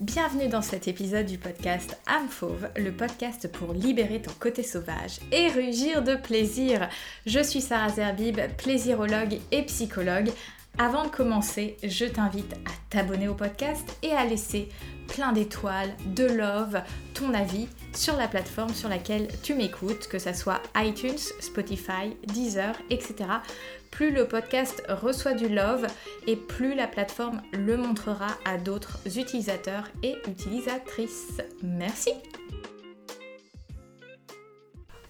Bienvenue dans cet épisode du podcast Âme Fauve, le podcast pour libérer ton côté sauvage et rugir de plaisir. Je suis Sarah Zerbib, plaisirologue et psychologue. Avant de commencer, je t'invite à t'abonner au podcast et à laisser plein d'étoiles, de love, ton avis sur la plateforme sur laquelle tu m'écoutes, que ce soit iTunes, Spotify, Deezer, etc. Plus le podcast reçoit du love et plus la plateforme le montrera à d'autres utilisateurs et utilisatrices. Merci.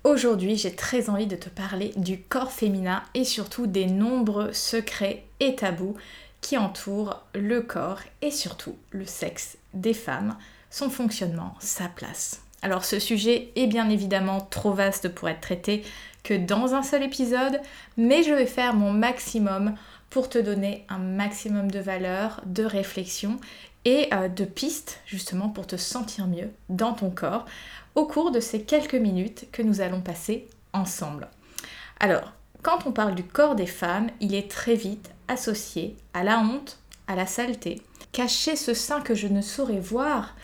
Aujourd'hui, j'ai très envie de te parler du corps féminin et surtout des nombreux secrets et tabous qui entourent le corps et surtout le sexe des femmes, son fonctionnement, sa place. Alors ce sujet est bien évidemment trop vaste pour être traité que dans un seul épisode, mais je vais faire mon maximum pour te donner un maximum de valeur, de réflexion et euh, de pistes justement pour te sentir mieux dans ton corps au cours de ces quelques minutes que nous allons passer ensemble. Alors, quand on parle du corps des femmes, il est très vite associé à la honte, à la saleté, cacher ce sein que je ne saurais voir,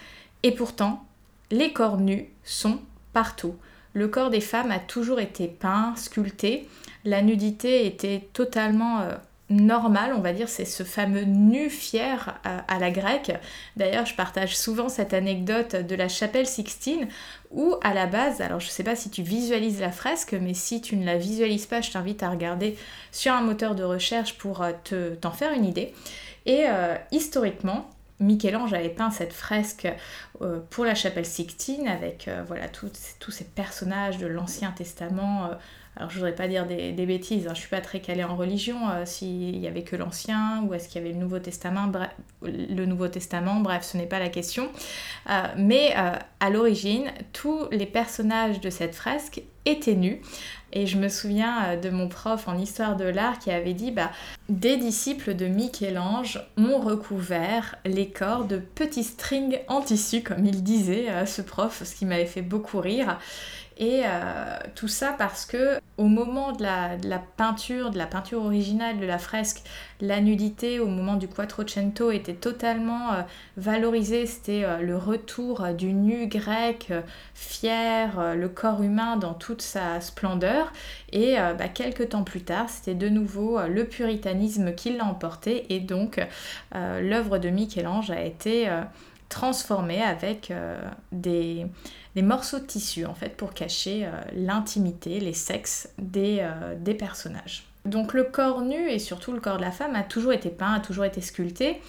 et pourtant, les corps nus sont partout. Le corps des femmes a toujours été peint, sculpté. La nudité était totalement euh, normale, on va dire. C'est ce fameux nu fier à, la grecque. D'ailleurs, je partage souvent cette anecdote de la chapelle Sixtine où, à la base, alors je ne sais pas si tu visualises la fresque, mais si tu ne la visualises pas, je t'invite à regarder sur un moteur de recherche pour euh, te, t'en faire une idée. Et euh, historiquement, Michel-Ange avait peint cette fresque euh, pour la chapelle Sixtine avec euh, voilà tous ces personnages de l'Ancien Testament. Euh, alors je voudrais pas dire des, bêtises, hein, je suis pas très calée en religion, s'il y avait que l'Ancien ou est-ce qu'il y avait le Nouveau Testament, bref, le Nouveau Testament, bref, ce n'est pas la question. mais à l'origine, tous les personnages de cette fresque étaient nus et je me souviens euh, de mon prof en histoire de l'art qui avait dit bah, Des disciples de Michel-Ange ont recouvert les corps de petits strings en tissu, comme il disait, euh, ce prof, ce qui m'avait fait beaucoup rire. Et euh, tout ça parce que au moment de la, peinture, de la peinture originale de la fresque, la nudité au moment du Quattrocento était totalement euh, valorisée. C'était euh, le retour du nu grec, fier, le corps humain dans toute sa splendeur. Et bah, quelques temps plus tard, c'était de nouveau le puritanisme qui l'a emporté. Et donc l'œuvre de Michel-Ange a été transformée avec des des morceaux de tissu en fait pour cacher euh, l'intimité, les sexes des, euh, des, personnages. Donc le corps nu et surtout le corps de la femme a toujours été peint, a toujours été sculpté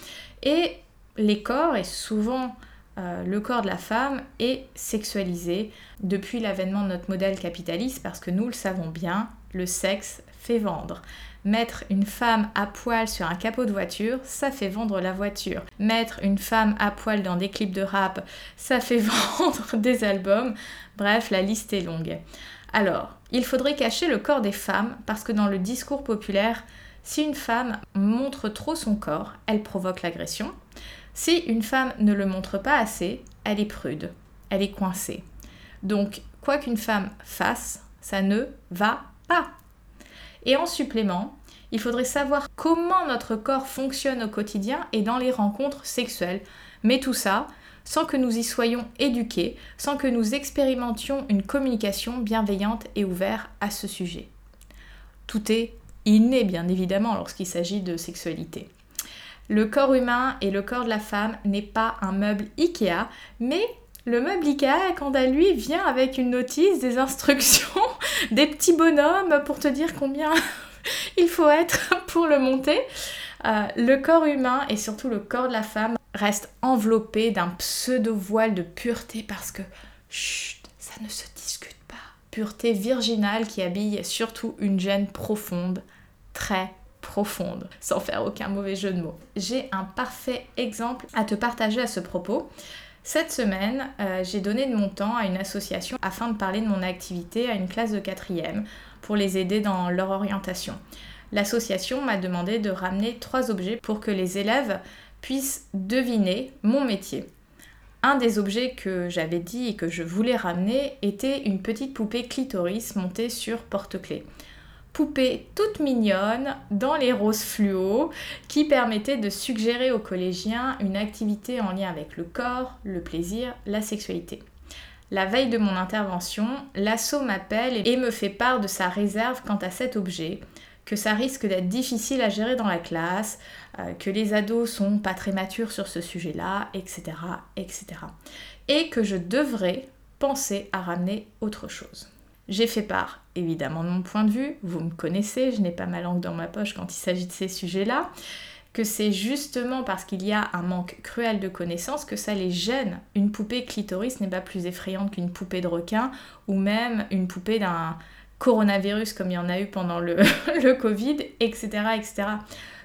et les corps et souvent euh, le corps de la femme est sexualisé depuis l'avènement de notre modèle capitaliste parce que nous le savons bien, le sexe fait vendre. Mettre une femme à poil sur un capot de voiture, ça fait vendre la voiture. Mettre une femme à poil dans des clips de rap, ça fait vendre des albums. Bref, la liste est longue. Alors, il faudrait cacher le corps des femmes parce que dans le discours populaire, si une femme montre trop son corps, elle provoque l'agression. Si une femme ne le montre pas assez, elle est prude, elle est coincée. Donc, quoi qu'une femme fasse, ça ne va pas. Et en supplément, il faudrait savoir comment notre corps fonctionne au quotidien et dans les rencontres sexuelles. Mais tout ça sans que nous y soyons éduqués, sans que nous expérimentions une communication bienveillante et ouverte à ce sujet. Tout est inné, bien évidemment, lorsqu'il s'agit de sexualité. Le corps humain et le corps de la femme n'est pas un meuble Ikea, mais le meuble Ikea, quant à lui, vient avec une notice, des instructions, des petits bonhommes pour te dire combien il faut être pour le monter. Euh, le corps humain et surtout le corps de la femme reste enveloppé d'un pseudo-voile de pureté parce que, chut, ça ne se discute pas. Pureté virginale qui habille surtout une gêne profonde, très profonde, sans faire aucun mauvais jeu de mots. J'ai un parfait exemple à te partager à ce propos. Cette semaine, euh, j'ai donné de mon temps à une association afin de parler de mon activité à une classe de quatrième pour les aider dans leur orientation. L'association m'a demandé de ramener trois objets pour que les élèves puissent deviner mon métier. Un des objets que j'avais dit et que je voulais ramener était une petite poupée clitoris montée sur porte-clés. Poupée toute mignonne dans les roses fluo qui permettait de suggérer aux collégiens une activité en lien avec le corps, le plaisir, la sexualité. La veille de mon intervention, l'assaut m'appelle et me fait part de sa réserve quant à cet objet, que ça risque d'être difficile à gérer dans la classe, euh, que les ados sont pas très matures sur ce sujet-là, etc., etc. Et que je devrais penser à ramener autre chose. J'ai fait part évidemment de mon point de vue, vous me connaissez, je n'ai pas ma langue dans ma poche quand il s'agit de ces sujets-là, que c'est justement parce qu'il y a un manque cruel de connaissances que ça les gêne. Une poupée clitoris n'est pas plus effrayante qu'une poupée de requin ou même une poupée d'un coronavirus comme il y en a eu pendant le, le Covid, etc., etc.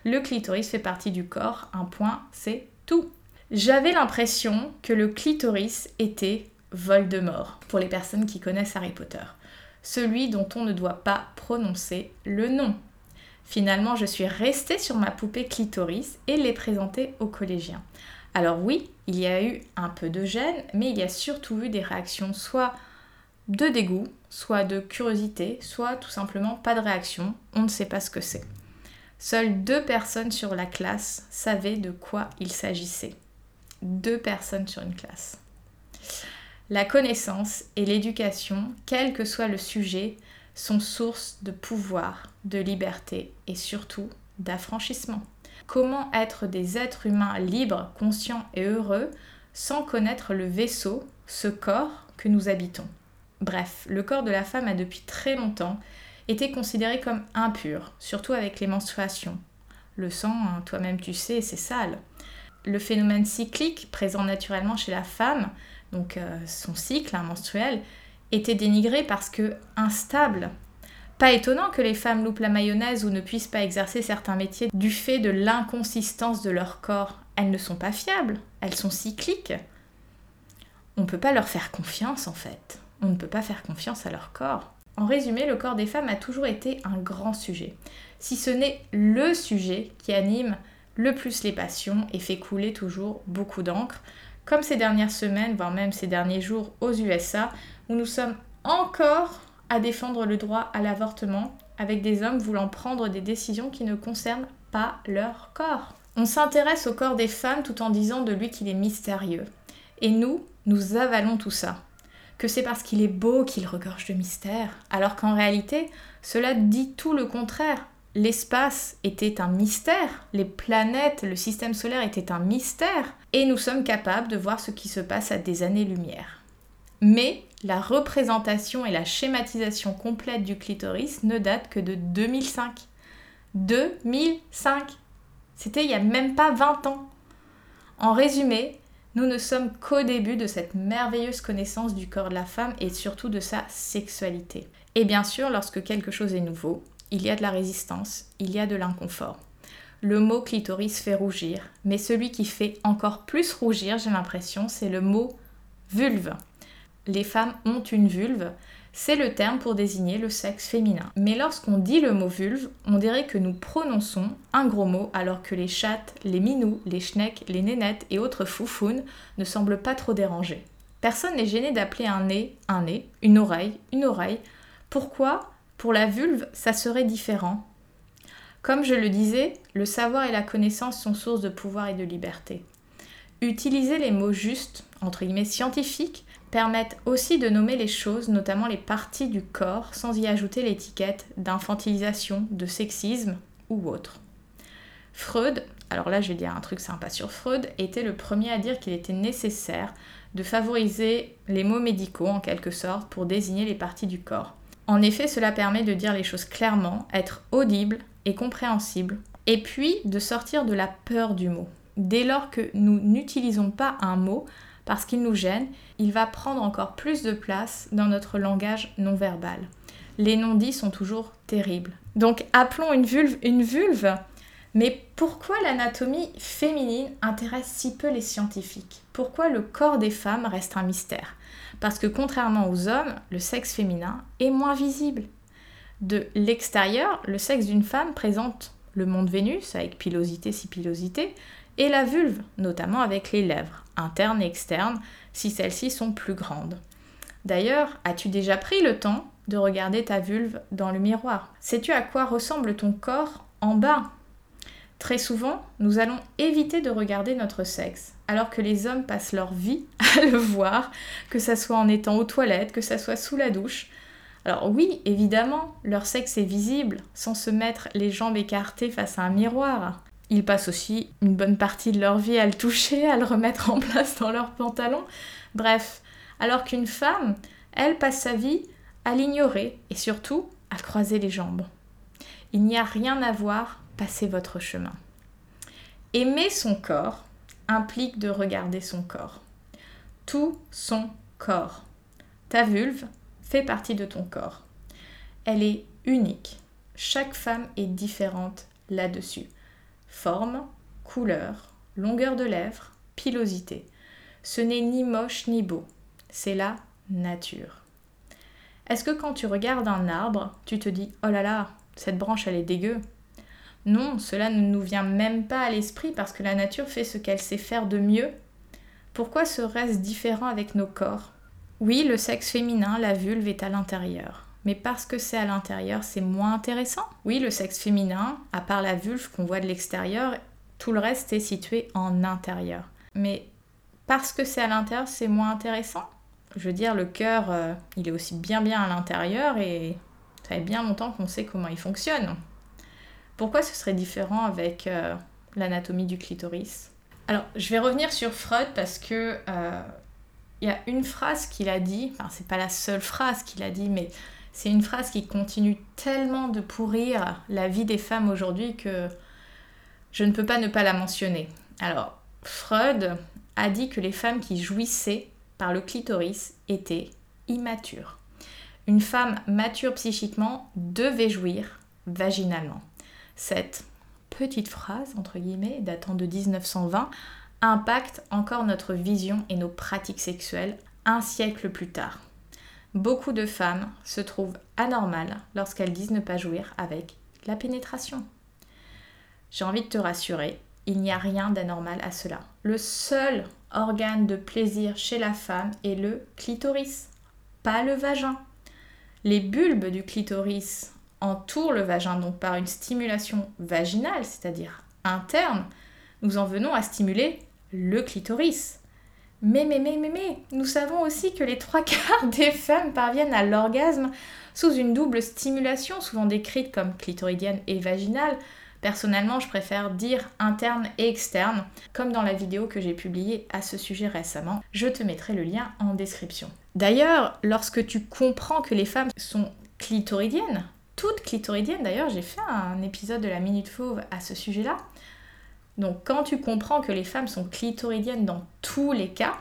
Le clitoris fait partie du corps, un point, c'est tout. J'avais l'impression que le clitoris était Voldemort, pour les personnes qui connaissent Harry Potter celui dont on ne doit pas prononcer le nom. Finalement, je suis restée sur ma poupée clitoris et l'ai présentée aux collégiens. Alors oui, il y a eu un peu de gêne, mais il y a surtout eu des réactions soit de dégoût, soit de curiosité, soit tout simplement pas de réaction, on ne sait pas ce que c'est. Seules deux personnes sur la classe savaient de quoi il s'agissait. Deux personnes sur une classe. La connaissance et l'éducation, quel que soit le sujet, sont source de pouvoir, de liberté et surtout d'affranchissement. Comment être des êtres humains libres, conscients et heureux sans connaître le vaisseau, ce corps que nous habitons? Bref, le corps de la femme a depuis très longtemps été considéré comme impur, surtout avec les menstruations. Le sang, hein, toi-même tu sais, c'est sale. Le phénomène cyclique présent naturellement chez la femme donc euh, son cycle menstruel, était dénigré parce que instable. Pas étonnant que les femmes loupent la mayonnaise ou ne puissent pas exercer certains métiers du fait de l'inconsistance de leur corps. Elles ne sont pas fiables, elles sont cycliques. On ne peut pas leur faire confiance en fait. On ne peut pas faire confiance à leur corps. En résumé, le corps des femmes a toujours été un grand sujet, si ce n'est le sujet qui anime le plus les passions et fait couler toujours beaucoup d'encre, comme ces dernières semaines, voire même ces derniers jours aux USA, où nous sommes encore à défendre le droit à l'avortement, avec des hommes voulant prendre des décisions qui ne concernent pas leur corps. On s'intéresse au corps des femmes tout en disant de lui qu'il est mystérieux. Et nous, nous avalons tout ça. Que c'est parce qu'il est beau qu'il regorge de mystère, alors qu'en réalité, cela dit tout le contraire l'espace était un mystère, les planètes, le système solaire était un mystère, et nous sommes capables de voir ce qui se passe à des années-lumière. Mais la représentation et la schématisation complète du clitoris ne datent que de 2005. 2005 C'était il n'y a même pas 20 ans. En résumé, nous ne sommes qu'au début de cette merveilleuse connaissance du corps de la femme et surtout de sa sexualité. Et bien sûr, lorsque quelque chose est nouveau, il y a de la résistance, il y a de l'inconfort. Le mot clitoris fait rougir, mais celui qui fait encore plus rougir, j'ai l'impression, c'est le mot vulve. Les femmes ont une vulve, c'est le terme pour désigner le sexe féminin. Mais lorsqu'on dit le mot vulve, on dirait que nous prononçons un gros mot alors que les chattes, les minous, les schnecks, les nénettes et autres foufounes ne semblent pas trop dérangés. Personne n'est gêné d'appeler un nez un nez, une oreille une oreille. Pourquoi pour la vulve, ça serait différent. Comme je le disais, le savoir et la connaissance sont source de pouvoir et de liberté. Utiliser les mots justes, entre guillemets scientifiques, permettent aussi de nommer les choses, notamment les parties du corps, sans y ajouter l'étiquette d'infantilisation, de sexisme ou autre. Freud, alors là je vais dire un truc sympa sur Freud, était le premier à dire qu'il était nécessaire de favoriser les mots médicaux en quelque sorte pour désigner les parties du corps. En effet, cela permet de dire les choses clairement, être audible et compréhensible, et puis de sortir de la peur du mot. Dès lors que nous n'utilisons pas un mot parce qu'il nous gêne, il va prendre encore plus de place dans notre langage non verbal. Les non-dits sont toujours terribles. Donc appelons une vulve une vulve. Mais pourquoi l'anatomie féminine intéresse si peu les scientifiques? Pourquoi le corps des femmes reste un mystère? Parce que contrairement aux hommes, le sexe féminin est moins visible. De l'extérieur, le sexe d'une femme présente le monde Vénus avec pilosité, si pilosité, et la vulve, notamment avec les lèvres, internes et externes, si celles-ci sont plus grandes. D'ailleurs, as-tu déjà pris le temps de regarder ta vulve dans le miroir? Sais-tu à quoi ressemble ton corps en bas? Très souvent, nous allons éviter de regarder notre sexe, alors que les hommes passent leur vie à le voir, que ça soit en étant aux toilettes, que ça soit sous la douche. Alors oui, évidemment, leur sexe est visible, sans se mettre les jambes écartées face à un miroir. Ils passent aussi une bonne partie de leur vie à le toucher, à le remettre en place dans leurs pantalons. Bref, alors qu'une femme, elle passe sa vie à l'ignorer et surtout à croiser les jambes. Il n'y a rien à voir passer votre chemin. Aimer son corps implique de regarder son corps. Tout son corps. Ta vulve fait partie de ton corps. Elle est unique. Chaque femme est différente là-dessus. Forme, couleur, longueur de lèvres, pilosité. Ce n'est ni moche ni beau. C'est la nature. Est-ce que quand tu regardes un arbre, tu te dis Oh là là, cette branche elle est dégueu? Non, cela ne nous vient même pas à l'esprit parce que la nature fait ce qu'elle sait faire de mieux. Pourquoi serait-ce différent avec nos corps? Oui, le sexe féminin, la vulve, est à l'intérieur. Mais parce que c'est à l'intérieur, c'est moins intéressant? Oui, le sexe féminin, à part la vulve qu'on voit de l'extérieur, tout le reste est situé en intérieur. Mais parce que c'est à l'intérieur, c'est moins intéressant? Je veux dire, le cœur, euh, il est aussi bien bien à l'intérieur et ça fait bien longtemps qu'on sait comment il fonctionne. Pourquoi ce serait différent avec euh, l'anatomie du clitoris? Alors, je vais revenir sur Freud parce que euh, il y a une phrase qu'il a dit, enfin c'est pas la seule phrase qu'il a dit, mais c'est une phrase qui continue tellement de pourrir la vie des femmes aujourd'hui que je ne peux pas ne pas la mentionner. Alors, Freud a dit que les femmes qui jouissaient par le clitoris étaient immatures. Une femme mature psychiquement devait jouir vaginalement. Cette petite phrase, entre guillemets, datant de 1920, impacte encore notre vision et nos pratiques sexuelles un siècle plus tard. Beaucoup de femmes se trouvent anormales lorsqu'elles disent ne pas jouir avec la pénétration. J'ai envie de te rassurer, il n'y a rien d'anormal à cela. Le seul organe de plaisir chez la femme est le clitoris, pas le vagin. Les bulbes du clitoris entoure le vagin, donc par une stimulation vaginale, c'est-à-dire interne, nous en venons à stimuler le clitoris. Mais, mais, mais, mais, mais, nous savons aussi que les trois quarts des femmes parviennent à l'orgasme sous une double stimulation, souvent décrite comme clitoridienne et vaginale. Personnellement, je préfère dire interne et externe, comme dans la vidéo que j'ai publiée à ce sujet récemment. Je te mettrai le lien en description. D'ailleurs, lorsque tu comprends que les femmes sont clitoridiennes, clitoridienne. D'ailleurs, j'ai fait un épisode de la Minute Fauve à ce sujet-là. Donc, quand tu comprends que les femmes sont clitoridiennes dans tous les cas,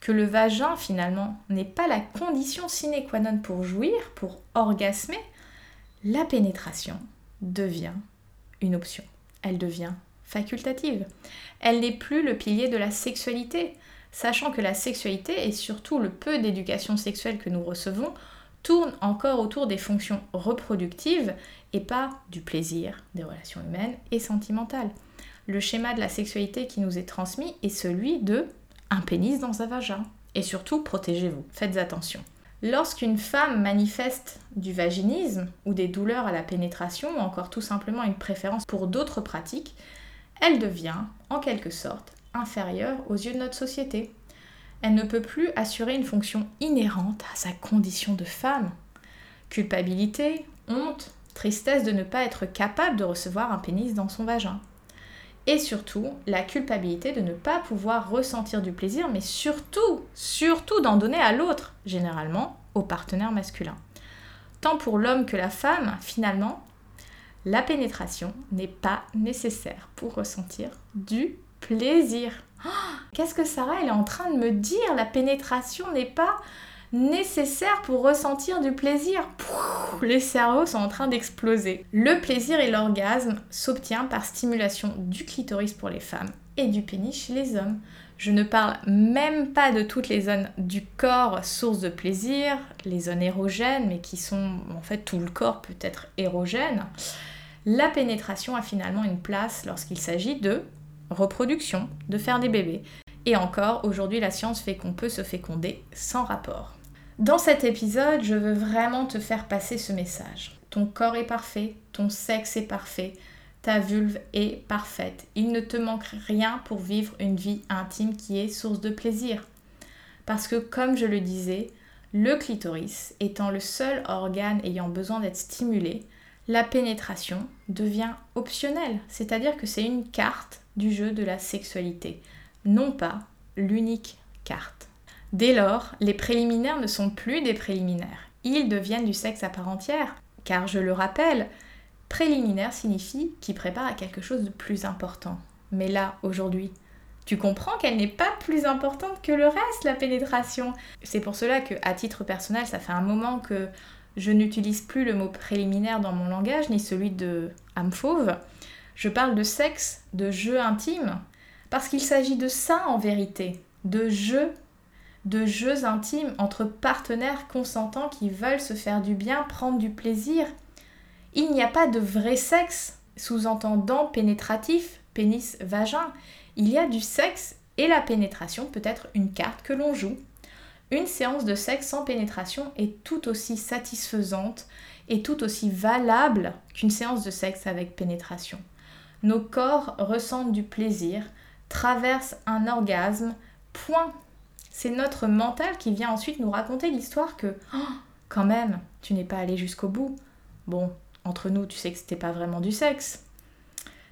que le vagin finalement n'est pas la condition sine qua non pour jouir, pour orgasmer, la pénétration devient une option. Elle devient facultative. Elle n'est plus le pilier de la sexualité, sachant que la sexualité et surtout le peu d'éducation sexuelle que nous recevons tourne encore autour des fonctions reproductives et pas du plaisir, des relations humaines et sentimentales. Le schéma de la sexualité qui nous est transmis est celui de un pénis dans un vagin. Et surtout, protégez-vous, faites attention. Lorsqu'une femme manifeste du vaginisme ou des douleurs à la pénétration ou encore tout simplement une préférence pour d'autres pratiques, elle devient en quelque sorte inférieure aux yeux de notre société elle ne peut plus assurer une fonction inhérente à sa condition de femme. Culpabilité, honte, tristesse de ne pas être capable de recevoir un pénis dans son vagin. Et surtout, la culpabilité de ne pas pouvoir ressentir du plaisir, mais surtout, surtout d'en donner à l'autre, généralement au partenaire masculin. Tant pour l'homme que la femme, finalement, la pénétration n'est pas nécessaire pour ressentir du plaisir. Qu'est-ce que Sarah elle est en train de me dire? La pénétration n'est pas nécessaire pour ressentir du plaisir. les cerveaux sont en train d'exploser. Le plaisir et l'orgasme s'obtient par stimulation du clitoris pour les femmes et du pénis chez les hommes. Je ne parle même pas de toutes les zones du corps source de plaisir, les zones érogènes, mais qui sont en fait tout le corps peut être érogène. La pénétration a finalement une place lorsqu'il s'agit de reproduction, de faire des bébés. Et encore, aujourd'hui, la science fait qu'on peut se féconder sans rapport. Dans cet épisode, je veux vraiment te faire passer ce message. Ton corps est parfait, ton sexe est parfait, ta vulve est parfaite. Il ne te manque rien pour vivre une vie intime qui est source de plaisir. Parce que comme je le disais, le clitoris étant le seul organe ayant besoin d'être stimulé, la pénétration devient optionnelle, c'est-à-dire que c'est une carte du jeu de la sexualité, non pas l'unique carte. Dès lors, les préliminaires ne sont plus des préliminaires, ils deviennent du sexe à part entière, car je le rappelle, préliminaire signifie qui prépare à quelque chose de plus important. Mais là, aujourd'hui, tu comprends qu'elle n'est pas plus importante que le reste, la pénétration. C'est pour cela que, à titre personnel, ça fait un moment que je n'utilise plus le mot préliminaire dans mon langage, ni celui de âme fauve. Je parle de sexe, de jeu intime, parce qu'il s'agit de ça en vérité, de jeux, de jeux intimes entre partenaires consentants qui veulent se faire du bien, prendre du plaisir. Il n'y a pas de vrai sexe, sous-entendant pénétratif, pénis-vagin. Il y a du sexe et la pénétration peut être une carte que l'on joue. Une séance de sexe sans pénétration est tout aussi satisfaisante et tout aussi valable qu'une séance de sexe avec pénétration. Nos corps ressentent du plaisir, traversent un orgasme, point. C'est notre mental qui vient ensuite nous raconter l'histoire que, oh, quand même, tu n'es pas allé jusqu'au bout. Bon, entre nous, tu sais que c'était pas vraiment du sexe.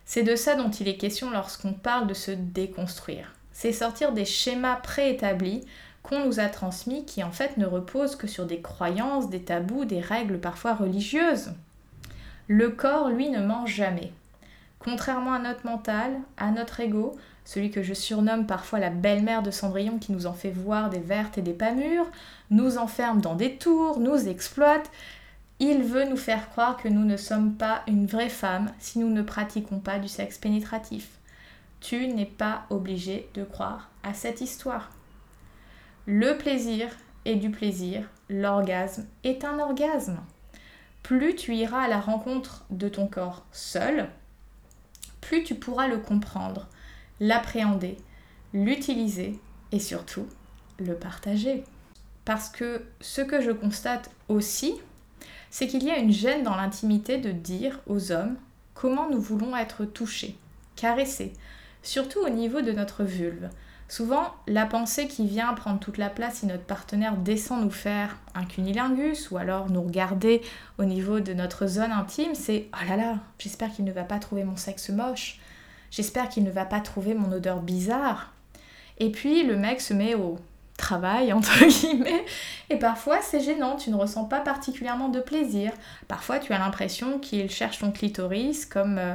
C'est de ça dont il est question lorsqu'on parle de se déconstruire. C'est sortir des schémas préétablis qu'on nous a transmis qui en fait ne reposent que sur des croyances, des tabous, des règles parfois religieuses. Le corps, lui, ne mange jamais. Contrairement à notre mental, à notre ego, celui que je surnomme parfois la belle-mère de Cendrillon qui nous en fait voir des vertes et des pas mûres, nous enferme dans des tours, nous exploite, il veut nous faire croire que nous ne sommes pas une vraie femme si nous ne pratiquons pas du sexe pénétratif. Tu n'es pas obligé de croire à cette histoire. Le plaisir est du plaisir, l'orgasme est un orgasme. Plus tu iras à la rencontre de ton corps seul, plus tu pourras le comprendre, l'appréhender, l'utiliser et surtout le partager. Parce que ce que je constate aussi, c'est qu'il y a une gêne dans l'intimité de dire aux hommes comment nous voulons être touchés, caressés, surtout au niveau de notre vulve. Souvent, la pensée qui vient prendre toute la place si notre partenaire descend nous faire un cunilingus ou alors nous regarder au niveau de notre zone intime, c'est oh là là, j'espère qu'il ne va pas trouver mon sexe moche, j'espère qu'il ne va pas trouver mon odeur bizarre. Et puis le mec se met au travail, entre guillemets, et parfois c'est gênant, tu ne ressens pas particulièrement de plaisir. Parfois tu as l'impression qu'il cherche ton clitoris comme euh,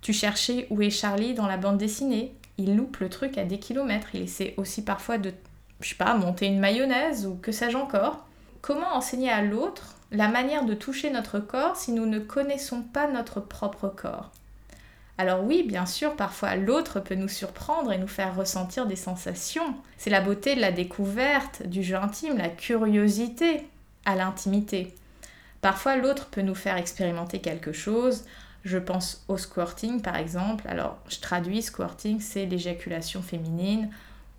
tu cherchais où est Charlie dans la bande dessinée il loupe le truc à des kilomètres. Il essaie aussi parfois de, je sais pas, monter une mayonnaise ou que sais-je encore. Comment enseigner à l'autre la manière de toucher notre corps si nous ne connaissons pas notre propre corps? Alors oui, bien sûr, parfois l'autre peut nous surprendre et nous faire ressentir des sensations. C'est la beauté de la découverte, du jeu intime, la curiosité à l'intimité. Parfois l'autre peut nous faire expérimenter quelque chose, je pense au squirting par exemple. Alors je traduis squirting, c'est l'éjaculation féminine,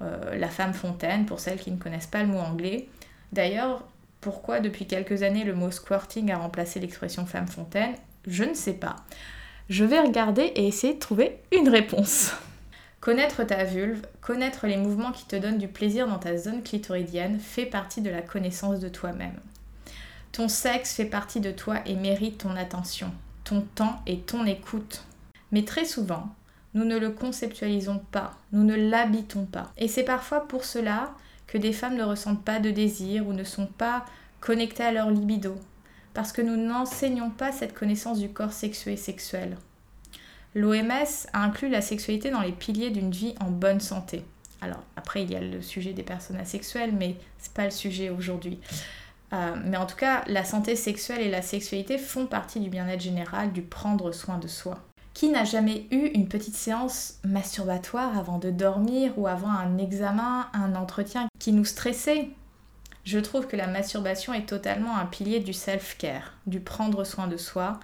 euh, la femme fontaine pour celles qui ne connaissent pas le mot anglais. D'ailleurs, pourquoi depuis quelques années le mot squirting a remplacé l'expression femme fontaine? Je ne sais pas. Je vais regarder et essayer de trouver une réponse. Connaître ta vulve, connaître les mouvements qui te donnent du plaisir dans ta zone clitoridienne fait partie de la connaissance de toi-même. Ton sexe fait partie de toi et mérite ton attention temps et ton écoute. Mais très souvent, nous ne le conceptualisons pas, nous ne l'habitons pas. Et c'est parfois pour cela que des femmes ne ressentent pas de désir ou ne sont pas connectées à leur libido, parce que nous n'enseignons pas cette connaissance du corps sexué et sexuel. L'OMS a inclus la sexualité dans les piliers d'une vie en bonne santé. Alors après il y a le sujet des personnes asexuelles, mais c'est pas le sujet aujourd'hui. Euh, mais en tout cas, la santé sexuelle et la sexualité font partie du bien-être général, du prendre soin de soi. Qui n'a jamais eu une petite séance masturbatoire avant de dormir ou avant un examen, un entretien qui nous stressait? Je trouve que la masturbation est totalement un pilier du self-care, du prendre soin de soi,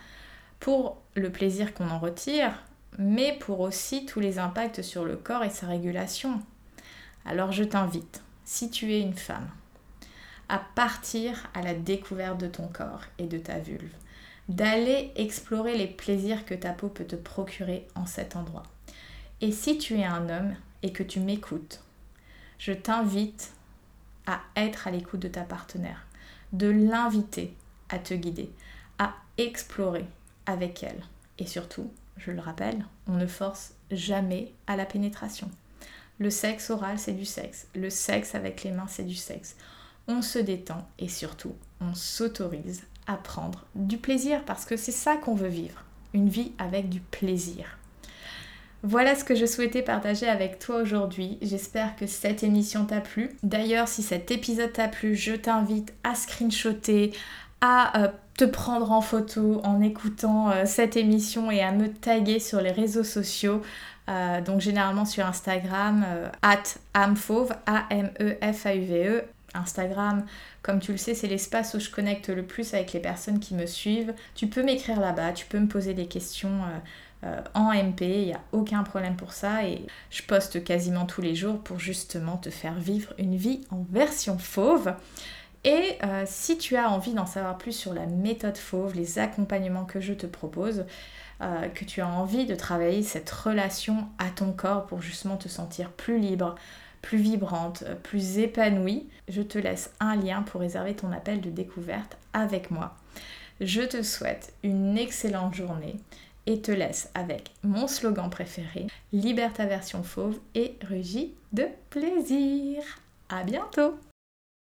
pour le plaisir qu'on en retire, mais pour aussi tous les impacts sur le corps et sa régulation. Alors je t'invite, si tu es une femme, à partir à la découverte de ton corps et de ta vulve, d'aller explorer les plaisirs que ta peau peut te procurer en cet endroit. Et si tu es un homme et que tu m'écoutes, je t'invite à être à l'écoute de ta partenaire, de l'inviter à te guider, à explorer avec elle. Et surtout, je le rappelle, on ne force jamais à la pénétration. Le sexe oral, c'est du sexe. Le sexe avec les mains, c'est du sexe. On se détend et surtout, on s'autorise à prendre du plaisir parce que c'est ça qu'on veut vivre. Une vie avec du plaisir. Voilà ce que je souhaitais partager avec toi aujourd'hui. J'espère que cette émission t'a plu. D'ailleurs, si cet épisode t'a plu, je t'invite à screenshotter, à euh, te prendre en photo en écoutant euh, cette émission et à me taguer sur les réseaux sociaux. Euh, donc généralement sur Instagram, at amfauve, A-M-E-F-A-U-V-E. Instagram, comme tu le sais, c'est l'espace où je connecte le plus avec les personnes qui me suivent. Tu peux m'écrire là-bas, tu peux me poser des questions euh, en MP, il n'y a aucun problème pour ça et je poste quasiment tous les jours pour justement te faire vivre une vie en version fauve. Et euh, si tu as envie d'en savoir plus sur la méthode fauve, les accompagnements que je te propose, euh, que tu as envie de travailler cette relation à ton corps pour justement te sentir plus libre, plus vibrante, plus épanouie, je te laisse un lien pour réserver ton appel de découverte avec moi. Je te souhaite une excellente journée et te laisse avec mon slogan préféré, libère ta version fauve et rugis de plaisir. À bientôt